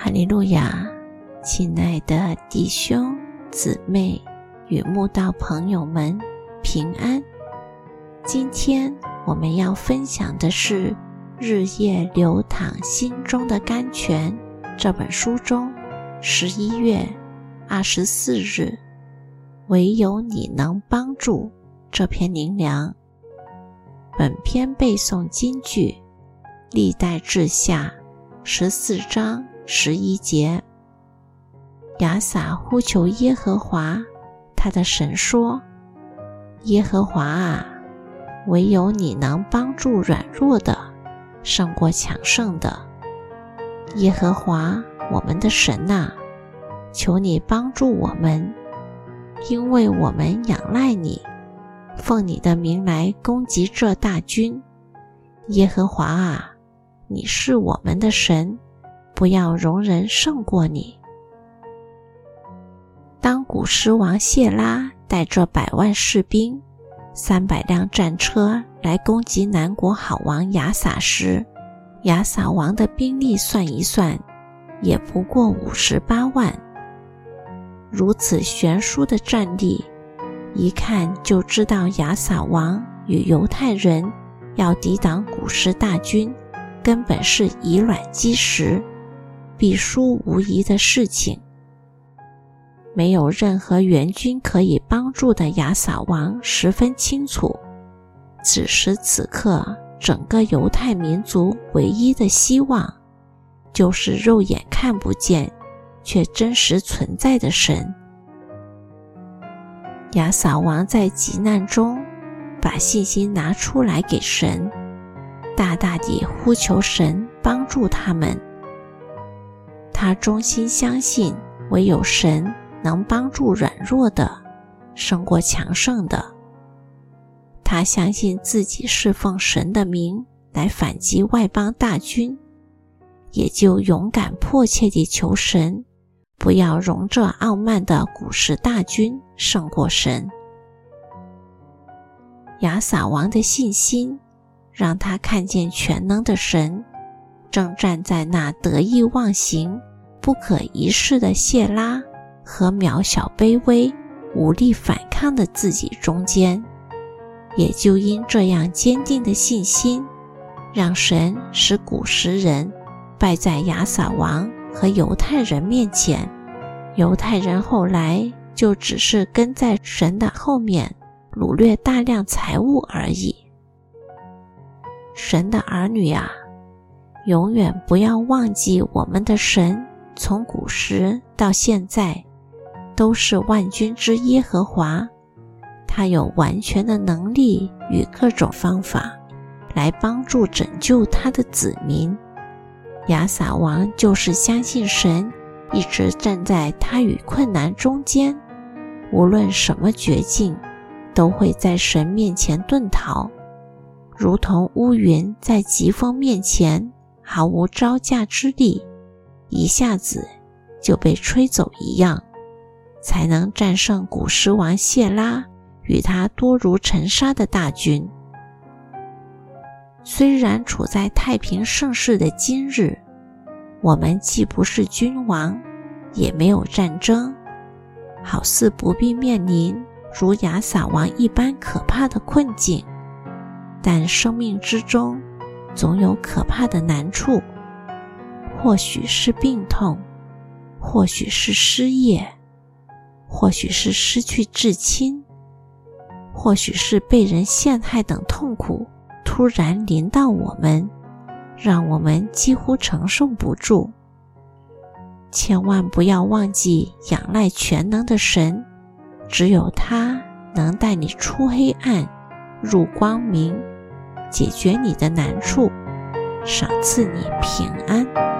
哈利路亚，亲爱的弟兄姊妹与慕道朋友们，平安。今天我们要分享的是《日夜流淌心中的甘泉》这本书中十一月二十四日“唯有你能帮助”这篇灵粮。本篇背诵金句：历代志下十四章。十一节，亚撒呼求耶和华，他的神说：“耶和华啊，唯有你能帮助软弱的，胜过强盛的。耶和华我们的神呐，求你帮助我们，因为我们仰赖你，奉你的名来攻击这大军。耶和华啊，你是我们的神。”不要容人胜过你。当古狮王谢拉带着百万士兵、三百辆战车来攻击南国好王亚撒时，亚撒王的兵力算一算，也不过五十八万。如此悬殊的战力，一看就知道亚撒王与犹太人要抵挡古狮大军，根本是以卵击石。必输无疑的事情，没有任何援军可以帮助的亚撒王十分清楚。此时此刻，整个犹太民族唯一的希望，就是肉眼看不见却真实存在的神。亚撒王在急难中，把信心拿出来给神，大大地呼求神帮助他们。他衷心相信，唯有神能帮助软弱的，胜过强盛的。他相信自己侍奉神的名来反击外邦大军，也就勇敢迫切地求神，不要容这傲慢的古时大军胜过神。亚撒王的信心，让他看见全能的神正站在那得意忘形。不可一世的谢拉和渺小卑微、无力反抗的自己中间，也就因这样坚定的信心，让神使古时人败在亚撒王和犹太人面前。犹太人后来就只是跟在神的后面掳掠大量财物而已。神的儿女啊，永远不要忘记我们的神。从古时到现在，都是万军之耶和华，他有完全的能力与各种方法来帮助拯救他的子民。亚撒王就是相信神，一直站在他与困难中间，无论什么绝境，都会在神面前遁逃，如同乌云在疾风面前毫无招架之力。一下子就被吹走一样，才能战胜古狮王谢拉与他多如尘沙的大军。虽然处在太平盛世的今日，我们既不是君王，也没有战争，好似不必面临如雅撒王一般可怕的困境，但生命之中总有可怕的难处。或许是病痛，或许是失业，或许是失去至亲，或许是被人陷害等痛苦突然临到我们，让我们几乎承受不住。千万不要忘记仰赖全能的神，只有他能带你出黑暗，入光明，解决你的难处，赏赐你平安。